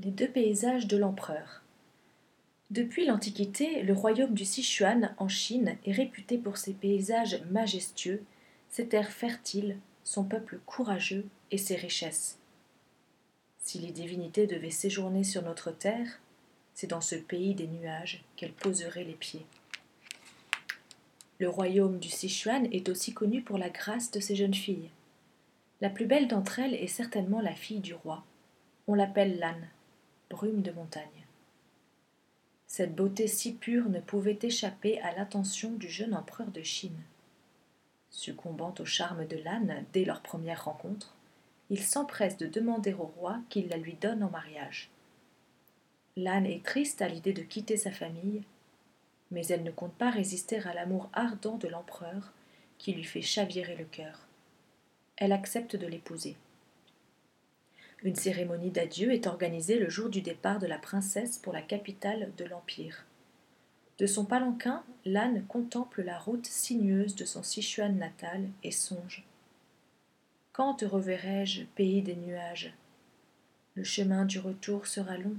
Les deux paysages de l'empereur. Depuis l'Antiquité, le royaume du Sichuan en Chine est réputé pour ses paysages majestueux, ses terres fertiles, son peuple courageux et ses richesses. Si les divinités devaient séjourner sur notre terre, c'est dans ce pays des nuages qu'elles poseraient les pieds. Le royaume du Sichuan est aussi connu pour la grâce de ses jeunes filles. La plus belle d'entre elles est certainement la fille du roi. On l'appelle l'âne brume de montagne. Cette beauté si pure ne pouvait échapper à l'attention du jeune empereur de Chine. Succombant au charme de l'âne dès leur première rencontre, il s'empresse de demander au roi qu'il la lui donne en mariage. L'âne est triste à l'idée de quitter sa famille, mais elle ne compte pas résister à l'amour ardent de l'empereur qui lui fait chavirer le cœur. Elle accepte de l'épouser. Une cérémonie d'adieu est organisée le jour du départ de la princesse pour la capitale de l'Empire. De son palanquin, l'âne contemple la route sinueuse de son Sichuan natal et songe. Quand te reverrai-je, pays des nuages? Le chemin du retour sera long.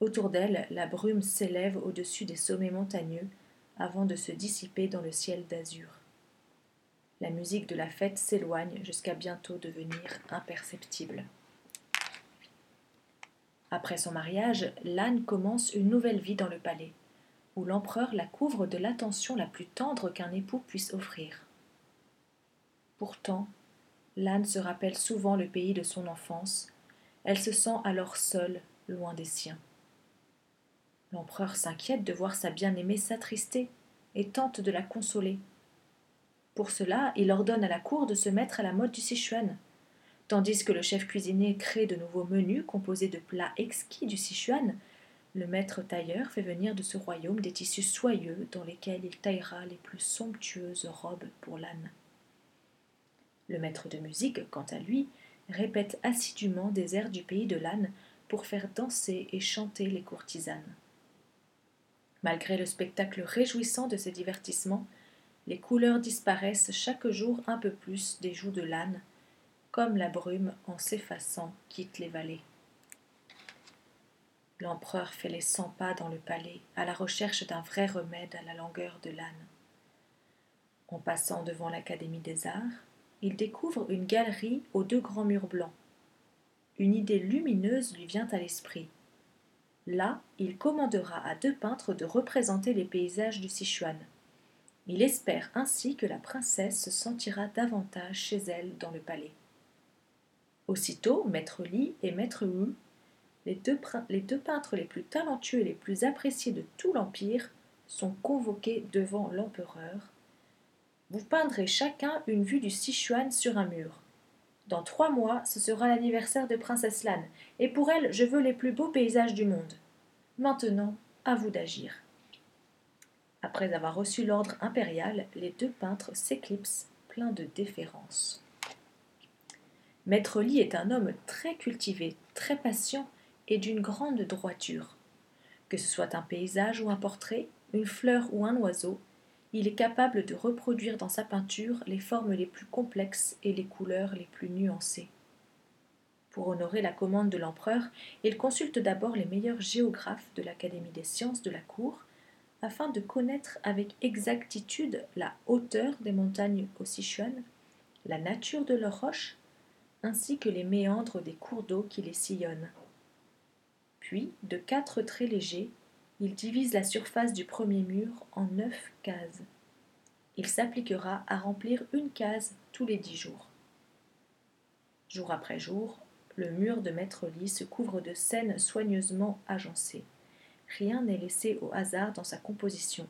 Autour d'elle, la brume s'élève au-dessus des sommets montagneux avant de se dissiper dans le ciel d'azur. La musique de la fête s'éloigne jusqu'à bientôt devenir imperceptible. Après son mariage, l'âne commence une nouvelle vie dans le palais, où l'empereur la couvre de l'attention la plus tendre qu'un époux puisse offrir. Pourtant, l'âne se rappelle souvent le pays de son enfance, elle se sent alors seule, loin des siens. L'empereur s'inquiète de voir sa bien-aimée s'attrister et tente de la consoler. Pour cela, il ordonne à la cour de se mettre à la mode du Sichuan. Tandis que le chef cuisinier crée de nouveaux menus composés de plats exquis du Sichuan, le maître tailleur fait venir de ce royaume des tissus soyeux dans lesquels il taillera les plus somptueuses robes pour l'âne. Le maître de musique, quant à lui, répète assidûment des airs du pays de l'âne pour faire danser et chanter les courtisanes. Malgré le spectacle réjouissant de ces divertissements, les couleurs disparaissent chaque jour un peu plus des joues de l'âne, comme la brume en s'effaçant quitte les vallées. L'empereur fait les cent pas dans le palais à la recherche d'un vrai remède à la langueur de l'âne. En passant devant l'Académie des arts, il découvre une galerie aux deux grands murs blancs. Une idée lumineuse lui vient à l'esprit. Là, il commandera à deux peintres de représenter les paysages du Sichuan. Il espère ainsi que la princesse se sentira davantage chez elle dans le palais. Aussitôt, maître Li et maître Wu, les deux, peintres les plus talentueux et les plus appréciés de tout l'Empire, sont convoqués devant l'empereur. Vous peindrez chacun une vue du Sichuan sur un mur. Dans trois mois, ce sera l'anniversaire de Princesse Lan, et pour elle, je veux les plus beaux paysages du monde. Maintenant, à vous d'agir. Après avoir reçu l'ordre impérial, les deux peintres s'éclipsent, pleins de déférence. Maître Li est un homme très cultivé, très patient et d'une grande droiture. Que ce soit un paysage ou un portrait, une fleur ou un oiseau, il est capable de reproduire dans sa peinture les formes les plus complexes et les couleurs les plus nuancées. Pour honorer la commande de l'empereur, il consulte d'abord les meilleurs géographes de l'Académie des sciences de la cour afin de connaître avec exactitude la hauteur des montagnes au Sichuan, la nature de leurs roches, ainsi que les méandres des cours d'eau qui les sillonnent. Puis, de quatre traits légers, il divise la surface du premier mur en neuf cases. Il s'appliquera à remplir une case tous les dix jours. Jour après jour, le mur de Maître Lit se couvre de scènes soigneusement agencées. Rien n'est laissé au hasard dans sa composition.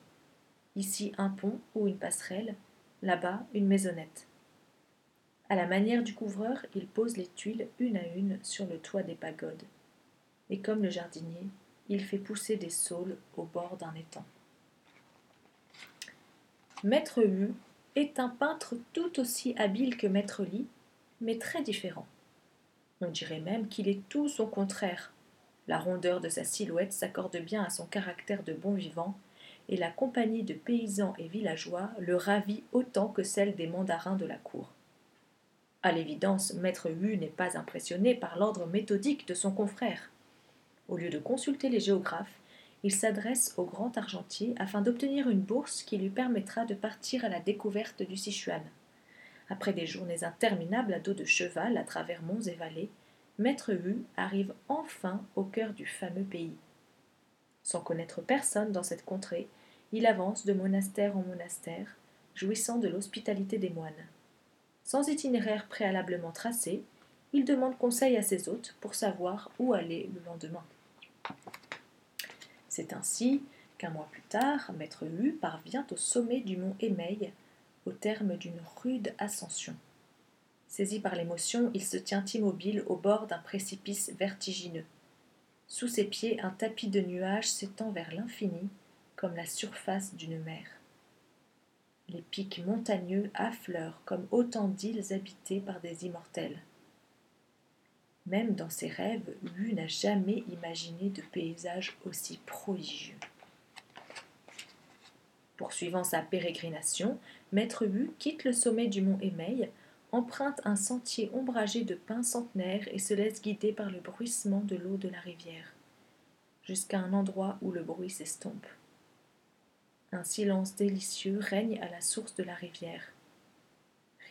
Ici un pont ou une passerelle, là-bas une maisonnette. À la manière du couvreur, il pose les tuiles une à une sur le toit des pagodes. Et comme le jardinier, il fait pousser des saules au bord d'un étang. Maître Wu est un peintre tout aussi habile que Maître Li, mais très différent. On dirait même qu'il est tout son contraire, la rondeur de sa silhouette s'accorde bien à son caractère de bon vivant, et la compagnie de paysans et villageois le ravit autant que celle des mandarins de la cour. À l'évidence, maître Hu n'est pas impressionné par l'ordre méthodique de son confrère. Au lieu de consulter les géographes, il s'adresse au grand argentier afin d'obtenir une bourse qui lui permettra de partir à la découverte du Sichuan. Après des journées interminables à dos de cheval à travers monts et vallées, Maître Hu arrive enfin au cœur du fameux pays. Sans connaître personne dans cette contrée, il avance de monastère en monastère, jouissant de l'hospitalité des moines. Sans itinéraire préalablement tracé, il demande conseil à ses hôtes pour savoir où aller le lendemain. C'est ainsi qu'un mois plus tard, Maître Hu parvient au sommet du mont Émeil, au terme d'une rude ascension. Saisi par l'émotion, il se tient immobile au bord d'un précipice vertigineux. Sous ses pieds, un tapis de nuages s'étend vers l'infini, comme la surface d'une mer. Les pics montagneux affleurent comme autant d'îles habitées par des immortels. Même dans ses rêves, Hu n'a jamais imaginé de paysage aussi prodigieux. Poursuivant sa pérégrination, Maître Hu quitte le sommet du mont Émeil, emprunte un sentier ombragé de pins centenaires et se laisse guider par le bruissement de l'eau de la rivière, jusqu'à un endroit où le bruit s'estompe. Un silence délicieux règne à la source de la rivière.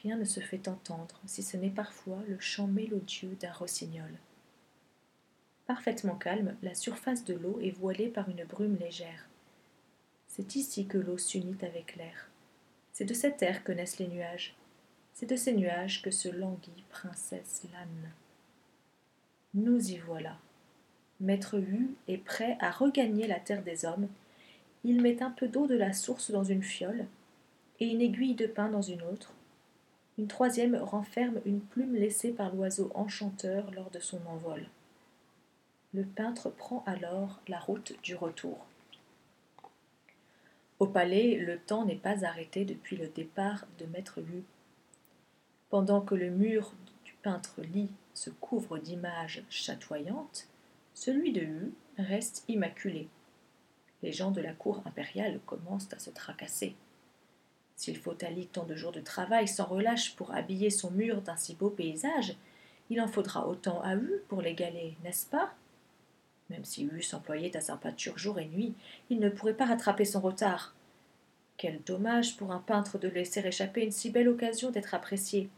Rien ne se fait entendre, si ce n'est parfois le chant mélodieux d'un rossignol. Parfaitement calme, la surface de l'eau est voilée par une brume légère. C'est ici que l'eau s'unit avec l'air. C'est de cet air que naissent les nuages. C'est de ces nuages que se languit princesse l'âne. Nous y voilà. Maître Hu est prêt à regagner la terre des hommes. Il met un peu d'eau de la source dans une fiole et une aiguille de pin dans une autre. Une troisième renferme une plume laissée par l'oiseau enchanteur lors de son envol. Le peintre prend alors la route du retour. Au palais, le temps n'est pas arrêté depuis le départ de Maître Hu pendant que le mur du peintre lit se couvre d'images chatoyantes, celui de Hu reste immaculé. Les gens de la cour impériale commencent à se tracasser. S'il faut à tant de jours de travail sans relâche pour habiller son mur d'un si beau paysage, il en faudra autant à Hu pour l'égaler, n'est-ce pas? Même si Hu s'employait à sa peinture jour et nuit, il ne pourrait pas rattraper son retard. Quel dommage pour un peintre de laisser échapper une si belle occasion d'être apprécié.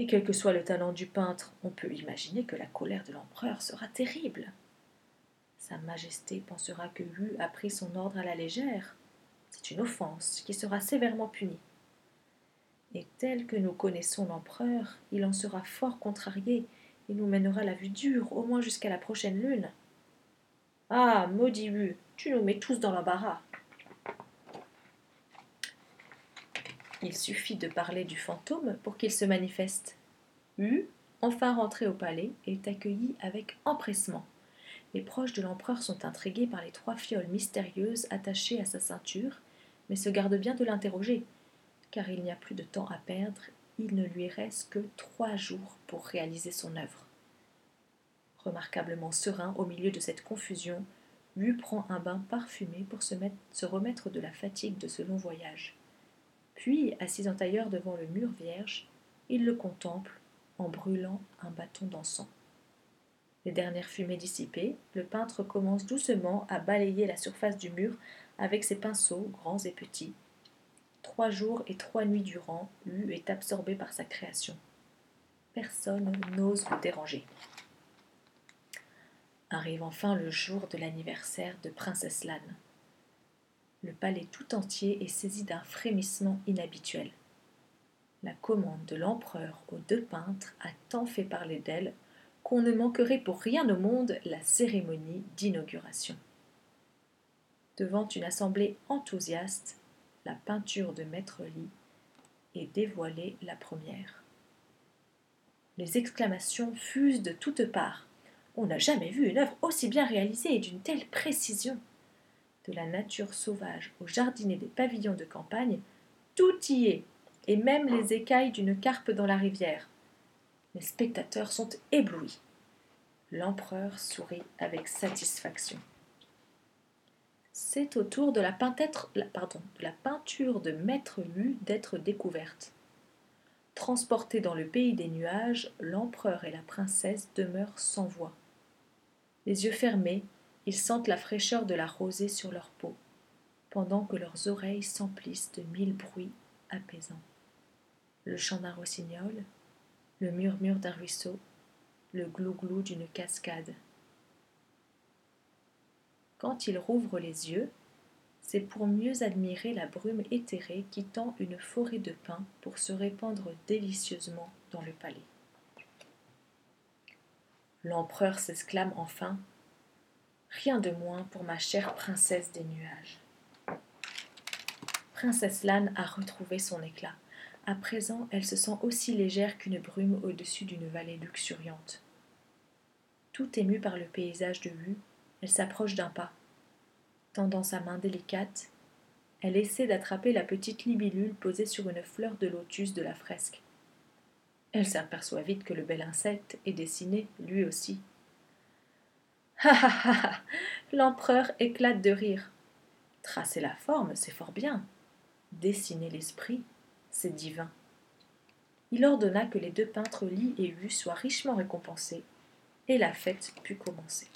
Et quel que soit le talent du peintre, on peut imaginer que la colère de l'empereur sera terrible. Sa Majesté pensera que Hu a pris son ordre à la légère. C'est une offense qui sera sévèrement punie. Et tel que nous connaissons l'empereur, il en sera fort contrarié et nous mènera la vue dure, au moins jusqu'à la prochaine lune. Ah, maudit Hu, tu nous mets tous dans l'embarras. Il suffit de parler du fantôme pour qu'il se manifeste. Hu, enfin rentré au palais, est accueilli avec empressement. Les proches de l'empereur sont intrigués par les trois fioles mystérieuses attachées à sa ceinture, mais se gardent bien de l'interroger, car il n'y a plus de temps à perdre, il ne lui reste que trois jours pour réaliser son œuvre. Remarquablement serein au milieu de cette confusion, Hu prend un bain parfumé pour se remettre de la fatigue de ce long voyage. Puis, assis en tailleur devant le mur vierge, il le contemple en brûlant un bâton d'encens. Les dernières fumées dissipées, le peintre commence doucement à balayer la surface du mur avec ses pinceaux, grands et petits. Trois jours et trois nuits durant, Hu est absorbé par sa création. Personne n'ose le déranger. Arrive enfin le jour de l'anniversaire de Princesse Lane le palais tout entier est saisi d'un frémissement inhabituel. La commande de l'empereur aux deux peintres a tant fait parler d'elle qu'on ne manquerait pour rien au monde la cérémonie d'inauguration. Devant une assemblée enthousiaste, la peinture de Maître Lit est dévoilée la première. Les exclamations fusent de toutes parts. On n'a jamais vu une œuvre aussi bien réalisée et d'une telle précision la nature sauvage au jardinet des pavillons de campagne, tout y est, et même les écailles d'une carpe dans la rivière. Les spectateurs sont éblouis. L'empereur sourit avec satisfaction. C'est au tour de la, peinture de Maître Hu d'être découverte. Transportés dans le pays des nuages, l'empereur et la princesse demeurent sans voix. Les yeux fermés, ils sentent la fraîcheur de la rosée sur leur peau, pendant que leurs oreilles s'emplissent de mille bruits apaisants. Le chant d'un rossignol, le murmure d'un ruisseau, le glou-glou d'une cascade. Quand ils rouvrent les yeux, c'est pour mieux admirer la brume éthérée qui tend une forêt de pins pour se répandre délicieusement dans le palais. L'empereur s'exclame enfin Rien de moins pour ma chère princesse des nuages. Princesse Lane a retrouvé son éclat. À présent, elle se sent aussi légère qu'une brume au-dessus d'une vallée luxuriante. Tout émue par le paysage de vue, elle s'approche d'un pas. Tendant sa main délicate, elle essaie d'attraper la petite libellule posée sur une fleur de lotus de la fresque. Elle s'aperçoit vite que le bel insecte est dessiné, lui aussi. L'empereur éclate de rire. Tracer la forme, c'est fort bien. Dessiner l'esprit, c'est divin. Il ordonna que les deux peintres Lit et Hu soient richement récompensés, et la fête put commencer.